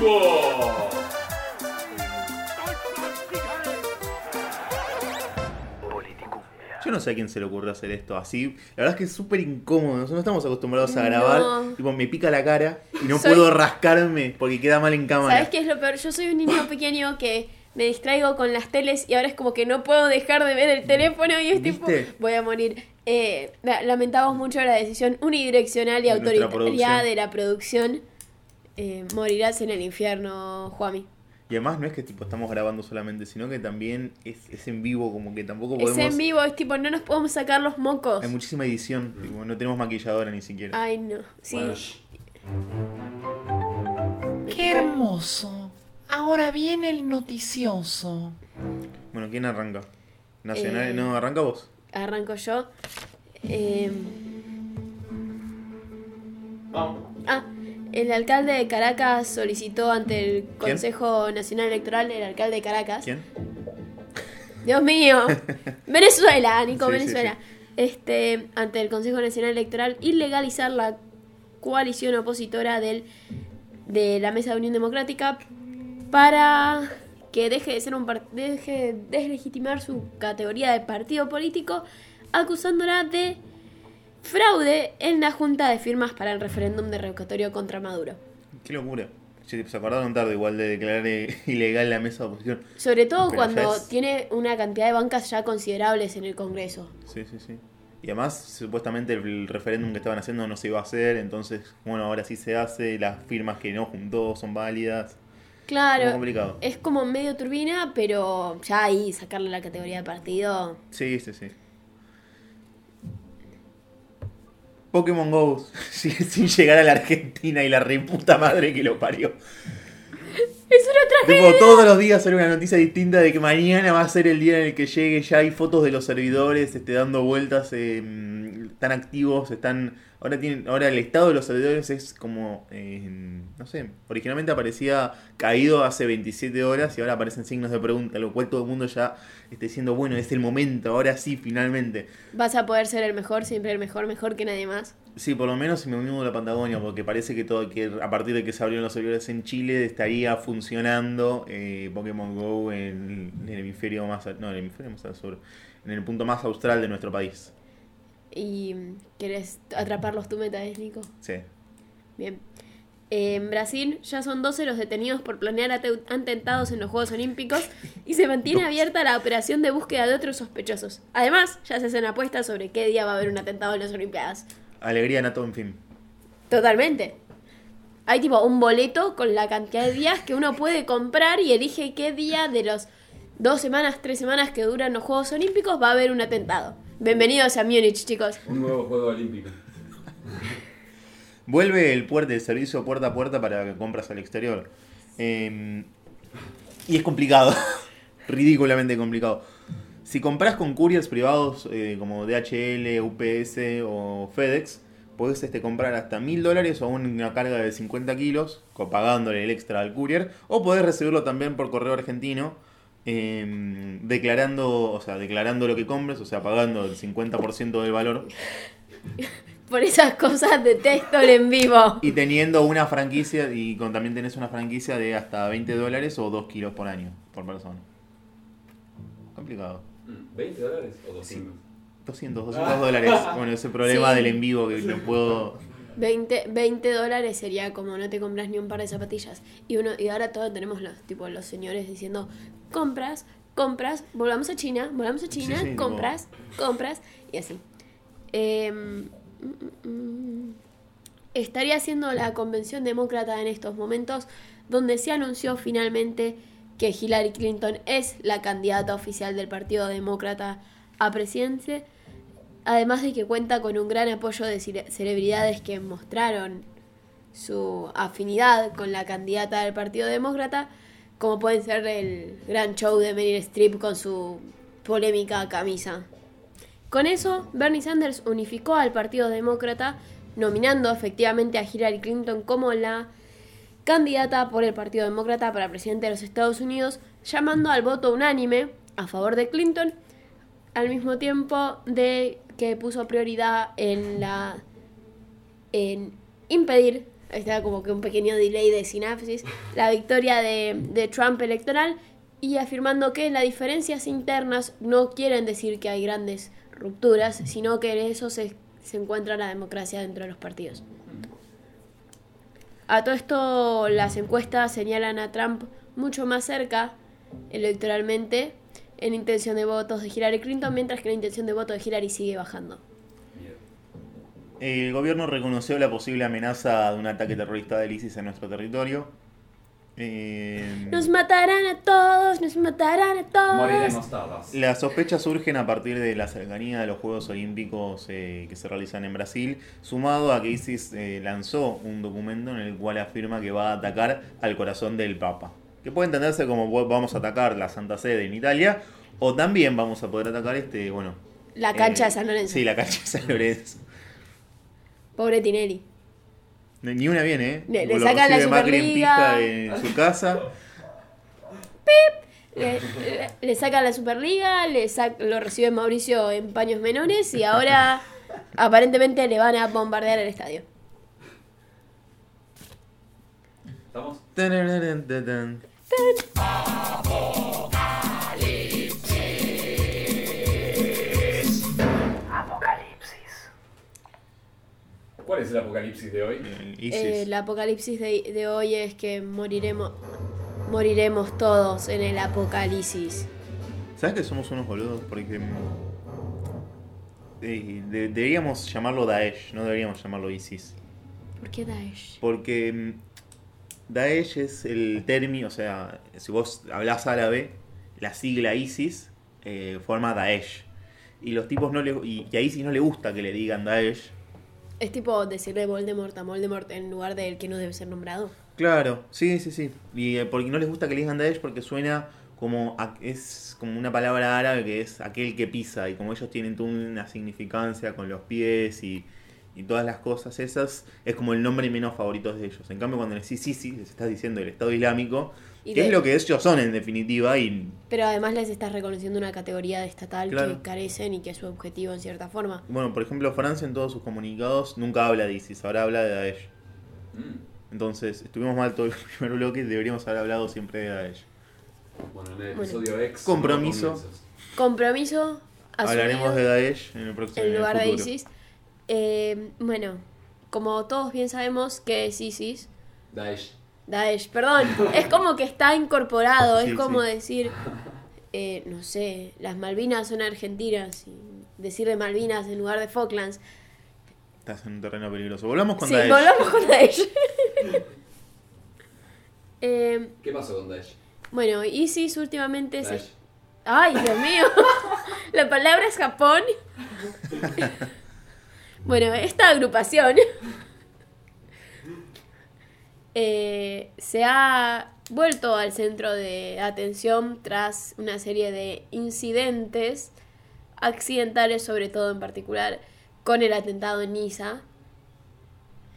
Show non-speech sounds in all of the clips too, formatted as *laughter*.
vivo. Yo no sé a quién se le ocurrió hacer esto así. La verdad es que es súper incómodo. Nosotros no estamos acostumbrados a grabar. No. Tipo, me pica la cara y no Soy- puedo rascarme porque queda mal en cámara. ¿Sabes qué es lo peor? Yo soy un niño pequeño que me distraigo con las teles y ahora es como que no puedo dejar de ver el teléfono y es tipo, voy a morir. Eh, la- lamentamos mucho la decisión unidireccional y De autoritaria de la producción. Eh, morirás en el infierno, Juami. Y además no es que tipo estamos grabando solamente, sino que también es, es en vivo, como que tampoco Es podemos. en vivo, es tipo, no nos podemos sacar los mocos. Hay muchísima edición, tipo, no tenemos maquilladora ni siquiera. Ay, no. Sí. Bueno. ¡Qué hermoso! Ahora viene el noticioso. Bueno, ¿quién arranca? Nacional, Eh. no, arranca vos. Arranco yo. Eh, Vamos. Ah, el alcalde de Caracas solicitó ante el ¿Quién? Consejo Nacional Electoral, el alcalde de Caracas. ¿Quién? Dios mío. *laughs* Venezuela, Nico, Sí, sí, Venezuela. Este, ante el Consejo Nacional Electoral, ilegalizar la coalición opositora del, de la Mesa de Unión Democrática para que deje de ser un deje de deslegitimar su categoría de partido político, acusándola de fraude en la junta de firmas para el referéndum de revocatorio contra Maduro. Qué locura. Se acordaron tarde igual de declarar ilegal la mesa de oposición. Sobre todo Pero cuando es- tiene una cantidad de bancas ya considerables en el Congreso. Sí, sí, sí. Y además, supuestamente el referéndum que estaban haciendo no se iba a hacer, entonces, bueno, ahora sí se hace, las firmas que no juntó son válidas. Claro, complicado. es como medio turbina, pero ya ahí sacarle la categoría de partido. Sí, sí, sí. Pokémon Go *laughs* sin llegar a la Argentina y la reputa madre que lo parió. Es una tragedia. Tipo, todos los días sale una noticia distinta de que mañana va a ser el día en el que llegue. Ya hay fotos de los servidores este, dando vueltas, eh, están activos, están. Ahora tienen, ahora el estado de los servidores es como, eh, no sé, originalmente aparecía caído hace 27 horas y ahora aparecen signos de pregunta, lo cual todo el mundo ya está diciendo, bueno, es el momento, ahora sí, finalmente. Vas a poder ser el mejor, siempre el mejor, mejor que nadie más. Sí, por lo menos si me mudo a la Patagonia, porque parece que todo que a partir de que se abrieron los servidores en Chile estaría funcionando eh, Pokémon Go en, en el hemisferio más al, no, en el hemisferio más al sur, en el punto más austral de nuestro país. ¿Y mm, querés atraparlos tú, metas, Nico? Sí. Bien. En Brasil ya son 12 los detenidos por planear ate- atentados en los Juegos Olímpicos y se mantiene *laughs* abierta la operación de búsqueda de otros sospechosos. Además, ya se hacen apuestas sobre qué día va a haber un atentado en las Olimpiadas. Alegría nato, en fin. Totalmente. Hay tipo un boleto con la cantidad de días que uno puede comprar y elige qué día de los dos semanas, tres semanas que duran los Juegos Olímpicos va a haber un atentado. Bienvenidos a Múnich, chicos. Un nuevo juego olímpico. Vuelve el, puerta, el servicio puerta a puerta para compras al exterior. Eh, y es complicado. *laughs* Ridículamente complicado. Si compras con couriers privados eh, como DHL, UPS o FedEx, podés este, comprar hasta mil dólares o una carga de 50 kilos, pagándole el extra al courier. O podés recibirlo también por correo argentino, eh, declarando, o sea, declarando lo que compres, o sea, pagando el 50% del valor. *laughs* Por esas cosas detesto el en vivo. Y teniendo una franquicia, y con, también tenés una franquicia de hasta 20 dólares o 2 kilos por año, por persona. Complicado. ¿20 dólares o 200? 200, 200 dólares. *laughs* Bueno, ese problema Sí. del en vivo que no puedo... 20, 20 dólares sería como no te compras ni un par de zapatillas. Y uno y ahora todos tenemos los tipo los señores diciendo compras, compras, volvamos a China, volvamos a China, Sí, sí, compras, compras y así. Em, mm, mm, mm. estaría haciendo la convención demócrata en estos momentos donde se anunció finalmente que Hillary Clinton es la candidata oficial del Partido Demócrata a presidencia Además de que cuenta con un gran apoyo de cele- celebridades que mostraron su afinidad con la candidata del Partido Demócrata, como pueden ser el gran show de Meryl Streep con su polémica camisa. Con eso, Bernie Sanders unificó al Partido Demócrata, nominando efectivamente a Hillary Clinton como la candidata por el Partido Demócrata para presidente de los Estados Unidos, llamando al voto unánime a favor de Clinton, al mismo tiempo de que puso prioridad en la en impedir está como que un pequeño delay de sinapsis. La victoria de, de Trump electoral y afirmando que las diferencias internas no quieren decir que hay grandes rupturas, sino que en eso se, se encuentra la democracia dentro de los partidos. A todo esto, las encuestas señalan a Trump mucho más cerca electoralmente en intención de votos de Hillary Clinton, mientras que la intención de voto de Hillary sigue bajando. El gobierno reconoció la posible amenaza de un ataque terrorista del ISIS en nuestro territorio. Eh, Nos matarán a todos, nos matarán a todos. Moriremos todos. Las sospechas surgen a partir de la cercanía de los Juegos Olímpicos eh, que se realizan en Brasil, sumado a que ISIS eh, lanzó un documento en el cual afirma que va a atacar al corazón del Papa. Que puede entenderse como "Bueno, vamos a atacar la Santa Sede en Italia, o también vamos a poder atacar este, bueno... La cancha eh, de San Lorenzo. Sí, la cancha de San Lorenzo. Pobre Tinelli. Ni una viene, ¿eh? Le- le sacan la en Superliga. pija en su casa. Le, le- le sacan la Superliga, le sac- lo recibe Mauricio en paños menores y ahora *laughs* aparentemente le van a bombardear el estadio. ¿Estamos? Tatán. Apocalipsis. ¿Cuál es el apocalipsis de hoy? El ISIS. Eh, el apocalipsis de, de hoy es que moriremos, moriremos todos en el apocalipsis. ¿Sabes que somos unos boludos? Porque. eh, de- deberíamos llamarlo Daesh, no deberíamos llamarlo ISIS. ¿Por qué Daesh? Porque Daesh es el término, o sea, si vos hablás árabe, la sigla ISIS eh, forma Daesh. Y los tipos no le. Y, y a ISIS no le gusta que le digan Daesh. Es tipo decirle Voldemort a Voldemort en lugar del que no debe ser nombrado. Claro, sí, sí, sí. Y eh, porque no les gusta que le digan Daesh porque suena como a- es como una palabra árabe que es aquel que pisa y como ellos tienen toda una significancia con los pies y, y todas las cosas esas es como el nombre menos favorito de ellos. En cambio cuando les decís sí, sí, les estás diciendo el Estado Islámico, Y que de- es lo que ellos son en definitiva y Pero además les estás reconociendo una categoría de estatal Claro. que carecen y que es su objetivo en cierta forma. bueno, por ejemplo Francia en todos sus comunicados nunca habla de ISIS, ahora habla de Daesh. Mm. Entonces estuvimos mal todo el *laughs* primer bloque, deberíamos haber hablado siempre de Daesh. Bueno, en el Bueno. episodio X. Compromiso. no. Compromiso Hablaremos de Daesh en el próximo en lugar de. ISIS. Eh, bueno, como todos bien sabemos que es ISIS, Daesh. Daesh, perdón, es como que está incorporado, Sí, es como sí. decir, eh, no sé, las Malvinas son argentinas, y decir de Malvinas en lugar de Falklands. Estás en un terreno peligroso. Volvamos con sí, Daesh. volvamos con Daesh. *laughs* Eh, ¿Qué pasó con Daesh? bueno, ISIS últimamente se... Daesh. Ay, Dios mío. *laughs* La palabra es Japón. *laughs* bueno, esta agrupación *laughs* eh, se ha vuelto al centro de atención tras una serie de incidentes accidentales, sobre todo en particular con el atentado en Niza.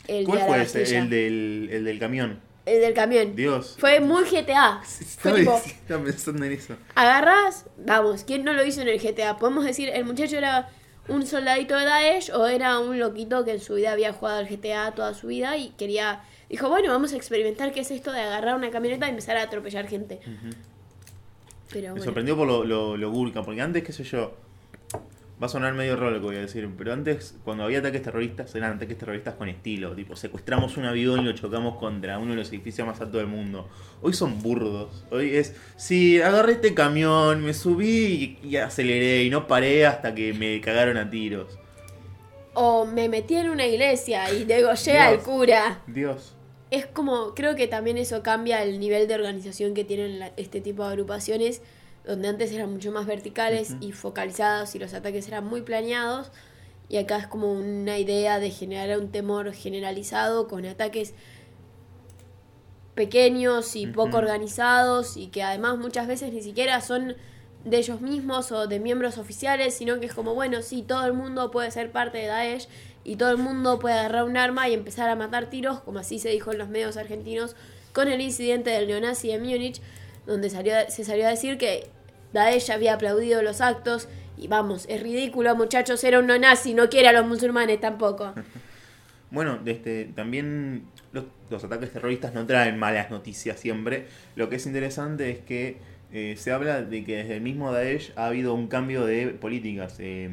El ¿Cuál fue ese? El del, el del camión. El del camión. Dios. Fue muy GTA. *laughs* Estaba pensando en eso. agarras, vamos, ¿quién no lo hizo en el GTA? Podemos decir, el muchacho era un soldadito de Daesh o era un loquito que en su vida había jugado al GTA toda su vida y quería, dijo, bueno, vamos a experimentar qué es esto de agarrar una camioneta y empezar a atropellar gente. Pero Me bueno, sorprendió por lo, lo, lo gurka, porque antes, qué sé yo, va a sonar medio raro lo que voy a decir, pero antes, cuando había ataques terroristas, eran ataques terroristas con estilo, tipo, secuestramos un avión y lo chocamos contra uno de los edificios más altos del mundo. Hoy son burdos, hoy es, sí, agarré este camión, me subí y, y aceleré y no paré hasta que me cagaron a tiros. o me metí en una iglesia y degollé al cura. Dios. Es como, creo que también eso cambia el nivel de organización que tienen la- este tipo de agrupaciones, donde antes eran mucho más verticales y focalizados y los ataques eran muy planeados. Y acá es como una idea de generar un temor generalizado con ataques pequeños y poco organizados y que además muchas veces ni siquiera son de ellos mismos o de miembros oficiales, sino que es como, bueno, sí, todo el mundo puede ser parte de Daesh y todo el mundo puede agarrar un arma y empezar a matar tiros, como así se dijo en los medios argentinos con el incidente del neonazi de Múnich, donde salió, se salió a decir que Daesh había aplaudido los actos y vamos, es ridículo, muchachos, era un neonazi, no quiere a los musulmanes tampoco. *laughs* Bueno, este, también los, los ataques terroristas no traen malas noticias siempre. Lo que es interesante es que eh, se habla de que desde el mismo Daesh ha habido un cambio de políticas. Eh,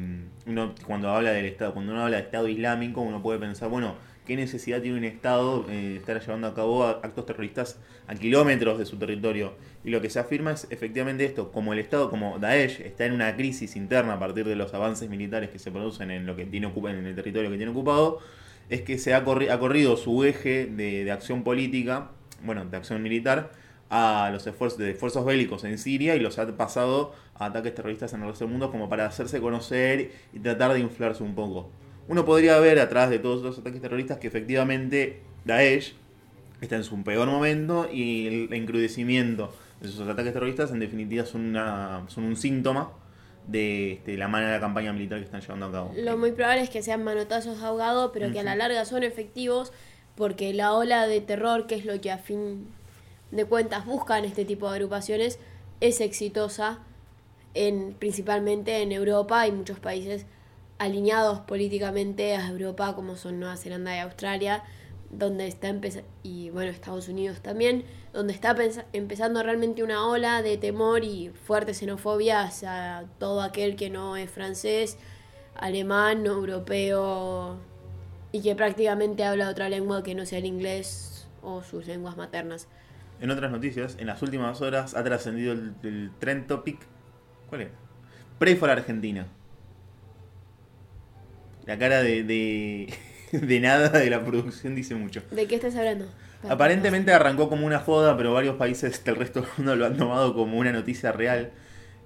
uno, cuando habla del Estado, cuando uno habla de Estado Islámico, uno puede pensar, bueno, ¿qué necesidad tiene un Estado eh, estar llevando a cabo actos terroristas a kilómetros de su territorio? Y lo que se afirma es efectivamente esto, como el Estado, como Daesh, está en una crisis interna a partir de los avances militares que se producen en lo que tiene en el territorio que tiene ocupado, es que se ha, corri- ha corrido su eje de, de acción política, bueno, de acción militar, a los esfuerzos de esfuerzos bélicos en Siria y los ha pasado a ataques terroristas en el resto del mundo como para hacerse conocer y tratar de inflarse un poco. Uno podría ver atrás de todos los ataques terroristas que efectivamente Daesh está en su peor momento y el encrudecimiento de sus ataques terroristas en definitiva son, una, son un síntoma de este, la mala campaña militar que están llevando a cabo. Lo muy probable es que sean manotazos ahogados, pero que a la larga son efectivos porque la ola de terror, que es lo que a fin de cuentas buscan este tipo de agrupaciones, es exitosa en, principalmente en Europa y muchos países alineados políticamente a Europa como son Nueva Zelanda y Australia, donde está y bueno, Estados Unidos también, donde está empezando realmente una ola de temor y fuerte xenofobia hacia todo aquel que no es francés, alemán, europeo y que prácticamente habla otra lengua que no sea el inglés o sus lenguas maternas. En otras noticias, en las últimas horas ha trascendido el, trend topic. ¿Cuál era? Pray for Argentina. La cara de, de, *laughs* de nada de la producción dice mucho. ¿De qué estás hablando? Aparentemente arrancó como una joda, pero varios países del resto del mundo lo han tomado como una noticia real.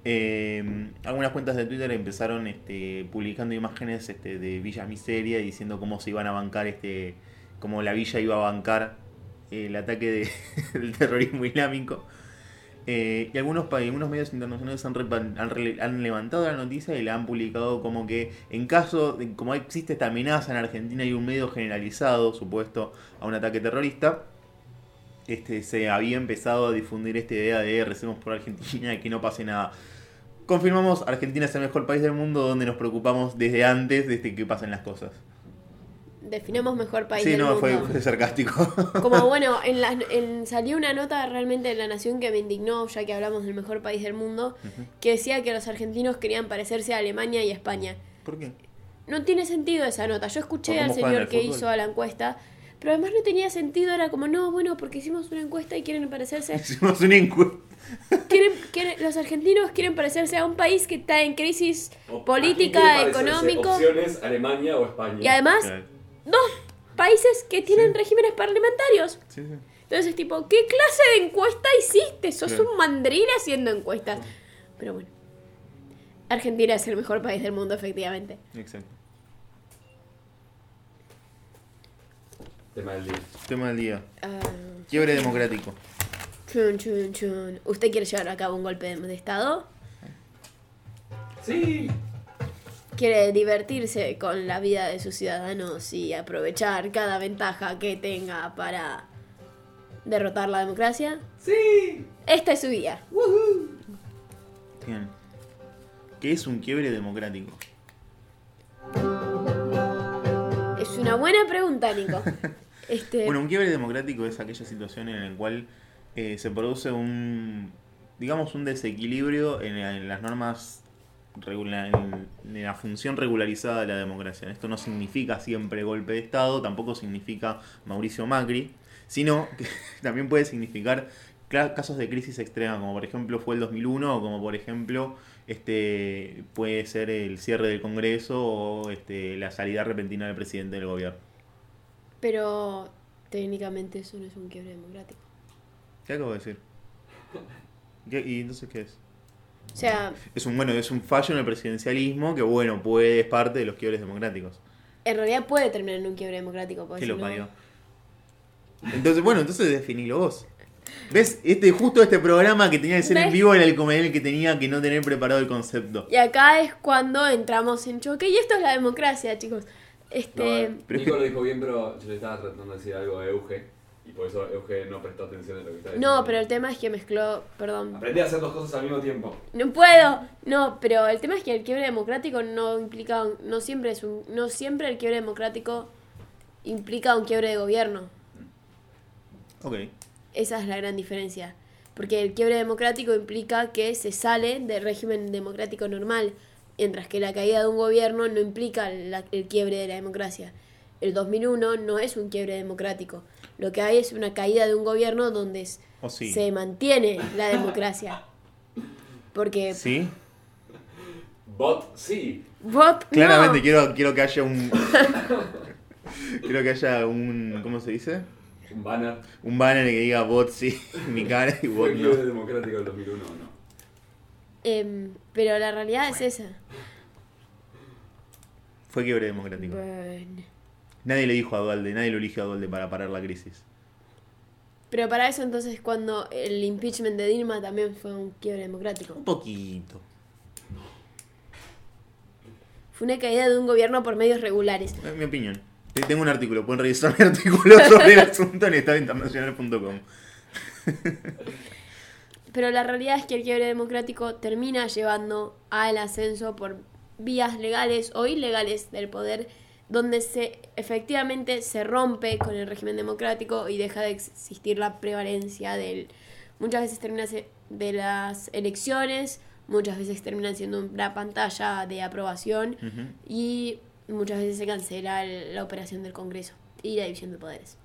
Eh, algunas cuentas de Twitter empezaron este, publicando imágenes este, de Villa Miseria diciendo cómo se iban a bancar, este, cómo la villa iba a bancar el ataque de- *laughs* del terrorismo islámico. Eh, y algunos, algunos medios internacionales han, han han levantado la noticia y la han publicado como que en caso, de, como existe esta amenaza en Argentina y un medio generalizado, supuesto, a un ataque terrorista, este, se había empezado a difundir esta idea de recemos por Argentina y que no pase nada. Confirmamos, Argentina es el mejor país del mundo donde nos preocupamos desde antes de que pasen las cosas. Definamos mejor país sí, del no, fue, mundo. fue sarcástico. *laughs* Como bueno, en la, en, salió una nota realmente en La Nación que me indignó, ya que hablamos del mejor país del mundo, que decía que los argentinos querían parecerse a Alemania y España. ¿Por qué? No tiene sentido esa nota. Yo ¿Por escuché al señor que fútbol? hizo la encuesta, pero además no tenía sentido. Era como, no, bueno, porque hicimos una encuesta y quieren parecerse. Hicimos una encuesta. *laughs* quieren, quieren- los argentinos quieren parecerse a un país que está en crisis O- política, ¿a económico. Opciones Alemania o España. Y además, dos países que tienen regímenes parlamentarios. Sí, sí. Entonces es tipo, ¿qué clase de encuesta hiciste? Sos Claro. un mandril haciendo encuestas. Pero bueno. Argentina es el mejor país del mundo, efectivamente. Exacto. Tema del día. Tema del día. Ah, Quiebre democrático. chun, chun, chun. ¿Usted quiere llevar a cabo un golpe de, de Estado? Sí. ¿Quiere divertirse con la vida de sus ciudadanos y aprovechar cada ventaja que tenga para derrotar la democracia? Sí. Esta es su guía. Bien. ¿Qué es un quiebre democrático? Es una buena pregunta, Nico. *laughs* Este, Bueno, un quiebre democrático es aquella situación en la cual eh, se produce un, digamos, un desequilibrio en, en las normas, en, la función regularizada de la democracia. Esto no significa siempre golpe de Estado, tampoco significa Mauricio Macri, sino que *laughs* también puede significar casos de crisis extrema, como por ejemplo fue el 2001, o como por ejemplo este puede ser el cierre del Congreso o este, la salida repentina del presidente del gobierno. pero técnicamente eso no es un quiebre democrático. ¿Qué acabo de decir? ¿Qué- ¿Y entonces qué es? O sea, Es un bueno, es un fallo en el presidencialismo que bueno, puede, es parte de los quiebres democráticos. en realidad puede terminar en un quiebre democrático. porque ¿Qué si lo no- parió? Entonces, bueno, entonces definilo vos. ¿Ves? Este, justo este programa que tenía que ser en vivo era el comediante que tenía que no tener preparado el concepto. Y acá es cuando entramos en choque. Y esto es la democracia, chicos. No, Este. eh, Nico lo dijo bien, pero yo le estaba tratando de decir algo a Euge. Y por eso Euge no prestó atención a lo que estaba diciendo. No, pero el tema es que mezcló. Perdón. Aprendí a hacer dos cosas al mismo tiempo. No puedo. No, pero el tema es que el quiebre democrático no implica. No siempre es un. No siempre el quiebre democrático implica un quiebre de gobierno. Ok. Esa es la gran diferencia. Porque el quiebre democrático implica que se sale del régimen democrático normal, mientras que la caída de un gobierno no implica la- el quiebre de la democracia. El 2001 no es un quiebre democrático. Lo que hay es una caída de un gobierno donde s- ¿O sí? se mantiene la democracia. Porque ¿Sí? Bot, sí. Bob, Claramente no. quiero, quiero que haya un... quiero que haya un... ¿Cómo se dice? Un banner. Un banner que diga bot sí, mi cara y ¿Fue bot no. democrático del 2001 o no? Em, pero la realidad es esa. Fue quiebre democrático. Bueno. Nadie le dijo a Dualde, nadie lo eligió a Dualde para parar la crisis. Pero para eso entonces cuando el impeachment de Dilma también fue un quiebre democrático. Un poquito. Fue una caída de un gobierno por medios regulares. Es mi opinión. Te- Tengo un artículo, pueden revisar mi *laughs* artículo sobre el asunto en estadointernacional.com. *laughs* Pero la realidad es que el quiebre democrático termina llevando al ascenso por vías legales o ilegales del poder, donde se efectivamente se rompe con el régimen democrático y deja de existir la prevalencia del. Muchas veces termina de las elecciones, muchas veces terminan siendo una pantalla de aprobación y muchas veces se cancela el- la operación del Congreso y la división de poderes.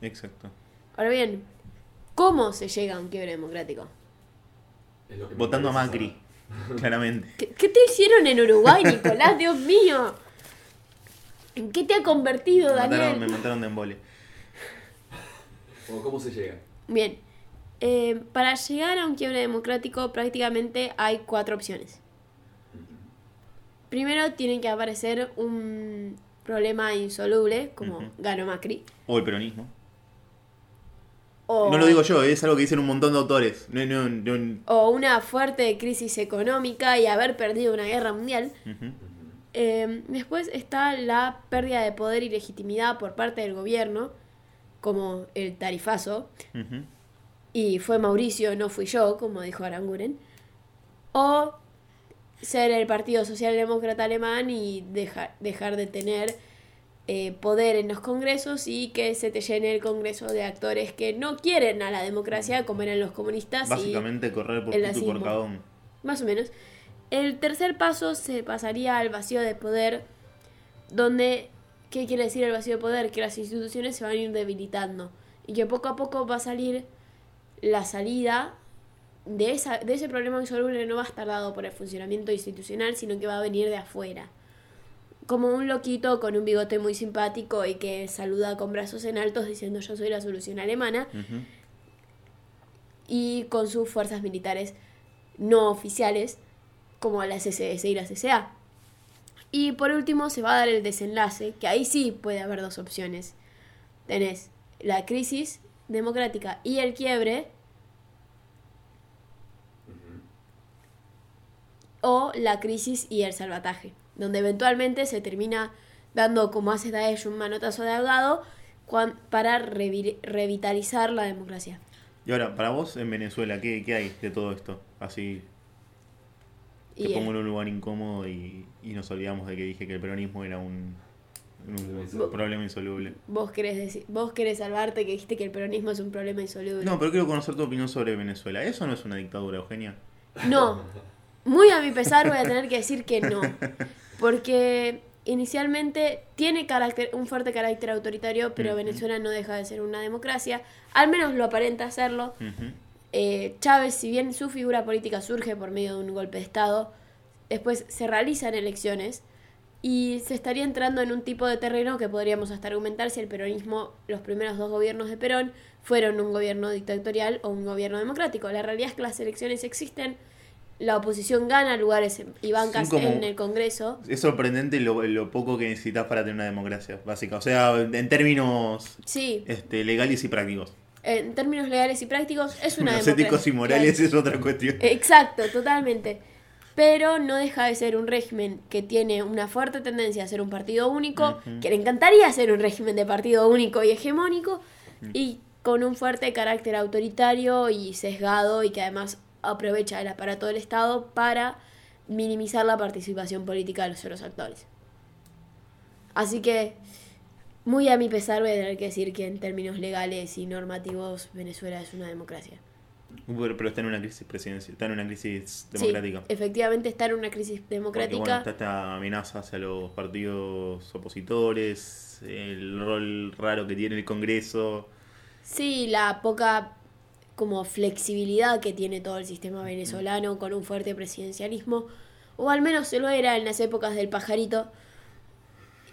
Exacto. Ahora bien, ¿cómo se llega a un quiebre democrático? Votando a Macri, *laughs* claramente. ¿Qué, qué te hicieron en Uruguay, *laughs* Nicolás? Dios mío. ¿En qué te ha convertido, Me mataron, Daniel? me mataron de embole. ¿Cómo se llega? Bien. Eh, para llegar a un quiebre democrático prácticamente hay cuatro opciones. Primero tiene que aparecer un problema insoluble, como Ujú. ganó Macri. O el peronismo. O, No lo digo yo, es algo que dicen un montón de autores. No, no, no- o una fuerte crisis económica y haber perdido una guerra mundial. Eh, después está la pérdida de poder y legitimidad por parte del gobierno, como el tarifazo, y fue Mauricio, no fui yo, como dijo Aranguren, o ser el Partido Socialdemócrata Alemán y dejar, dejar de tener eh, poder en los congresos y que se te llene el congreso de actores que no quieren a la democracia como eran los comunistas. y- Básicamente correr por el por más o menos. El tercer paso se pasaría al vacío de poder, donde, ¿qué quiere decir el vacío de poder? Que las instituciones se van a ir debilitando y que poco a poco va a salir la salida de, esa, de ese problema insoluble no va a estar dado por el funcionamiento institucional, sino que va a venir de afuera. Como un loquito con un bigote muy simpático y que saluda con brazos en altos diciendo yo soy la solución alemana y con sus fuerzas militares no oficiales como la SSS y la CCA. Y por último se va a dar el desenlace, que ahí sí puede haber dos opciones. Tenés la crisis democrática y el quiebre o la crisis y el salvataje, donde eventualmente se termina dando, como hace Daesh, un manotazo de ahogado cuan- para revi- revitalizar la democracia. Y ahora, para vos en Venezuela, ¿qué, qué hay de todo esto? Así te Y, pongo en un lugar incómodo y, y nos olvidamos de que dije que el peronismo era un, problema insoluble. Vos querés, decir, vos querés salvarte que dijiste que el peronismo es un problema insoluble. No, pero quiero conocer tu opinión sobre Venezuela. ¿Eso no es una dictadura, Eugenia? No. Muy a mi pesar voy a tener que decir que no. *laughs* Porque inicialmente tiene carácter, un fuerte carácter autoritario, pero. Venezuela no deja de ser una democracia. Al menos lo aparenta hacerlo. Ujú. Eh, Chávez, si bien su figura política surge por medio de un golpe de Estado, después se realizan elecciones y se estaría entrando en un tipo de terreno que podríamos hasta argumentar si el peronismo, los primeros dos gobiernos de Perón, fueron un gobierno dictatorial o un gobierno democrático. La realidad es que las elecciones existen, la oposición gana lugares en- y bancas en el Congreso. Es sorprendente lo, lo poco que necesitas para tener una democracia básica. O sea, en términos Sí, este, legales y prácticos. en términos legales y prácticos es una Los democracia. éticos y morales es otra cuestión. Exacto, totalmente. Pero no deja de ser un régimen que tiene una fuerte tendencia a ser un partido único, que le encantaría ser un régimen de partido único y hegemónico, y con un fuerte carácter autoritario y sesgado, y que además aprovecha el aparato del Estado para minimizar la participación política de los otros actores. Así que muy a mi pesar voy a tener que decir que en términos legales y normativos Venezuela es una democracia. Pero, pero está en una crisis presidencial, está en una crisis Sí, democrática. efectivamente está en una crisis Porque, democrática. bueno, está esta amenaza hacia los partidos opositores, el rol raro que tiene el Congreso. Sí, la poca como flexibilidad que tiene todo el sistema venezolano con un fuerte presidencialismo, o al menos se lo era en las épocas del pajarito.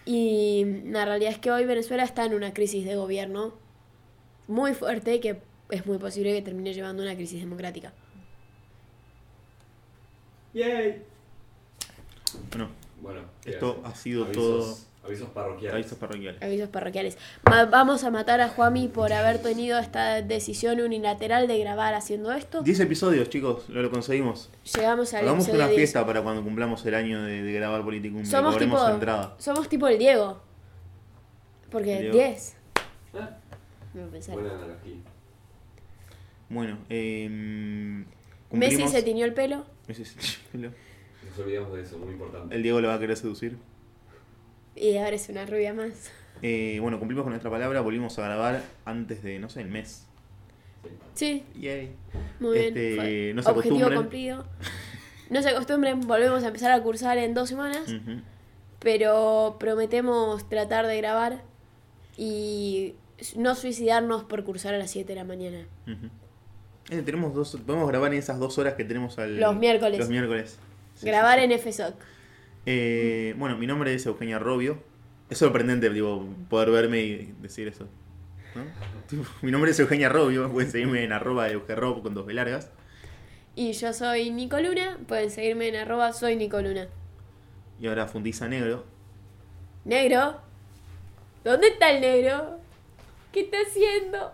Y la realidad es que hoy Venezuela está en una crisis de gobierno muy fuerte que es muy posible que termine llevando una crisis democrática. ¡Yay! Bueno, Bueno, ¿qué Esto hace? ha sido Avisos- todo- Avisos parroquiales. avisos parroquiales. Avisos parroquiales. Ma- vamos a matar a Juami por haber tenido esta decisión unilateral de grabar haciendo esto. 10 episodios, chicos, lo, lo conseguimos. Llegamos al Hagamos una 10. fiesta para cuando cumplamos el año de, de grabar Politicum. Somos tipo, entrada. somos tipo el Diego. Porque El Diego. 10. Ah, Me pensé. buena analogía. Bueno, eh, Messi se tiñó el pelo. Messi se- Nos olvidamos de eso, muy importante. El Diego lo va a querer seducir. Y ahora es una rubia más. Eh, bueno, cumplimos con nuestra palabra, volvimos a grabar antes de, no sé, el mes. Sí, Yay. muy Este, bien. Fue no se Objetivo acostumbren. cumplido. No se acostumbren, volvemos a empezar a cursar en dos semanas. Pero prometemos tratar de grabar y no suicidarnos por cursar a las 7 de la mañana. Eh, tenemos dos, podemos grabar en esas dos horas que tenemos al, Los miércoles. Los miércoles. Sí, Grabar sí. en FSOC. Eh, bueno, mi nombre es Eugenia Robio. Es sorprendente digo, poder verme y decir eso. *laughs* mi nombre es Eugenia Robio. Pueden seguirme en arroba eugerob con dos B largas. Y yo soy Nico Luna. Pueden seguirme en arroba soy Nico Luna. Y ahora Fundiza Negro. Negro. ¿Dónde está el negro? ¿Qué está haciendo?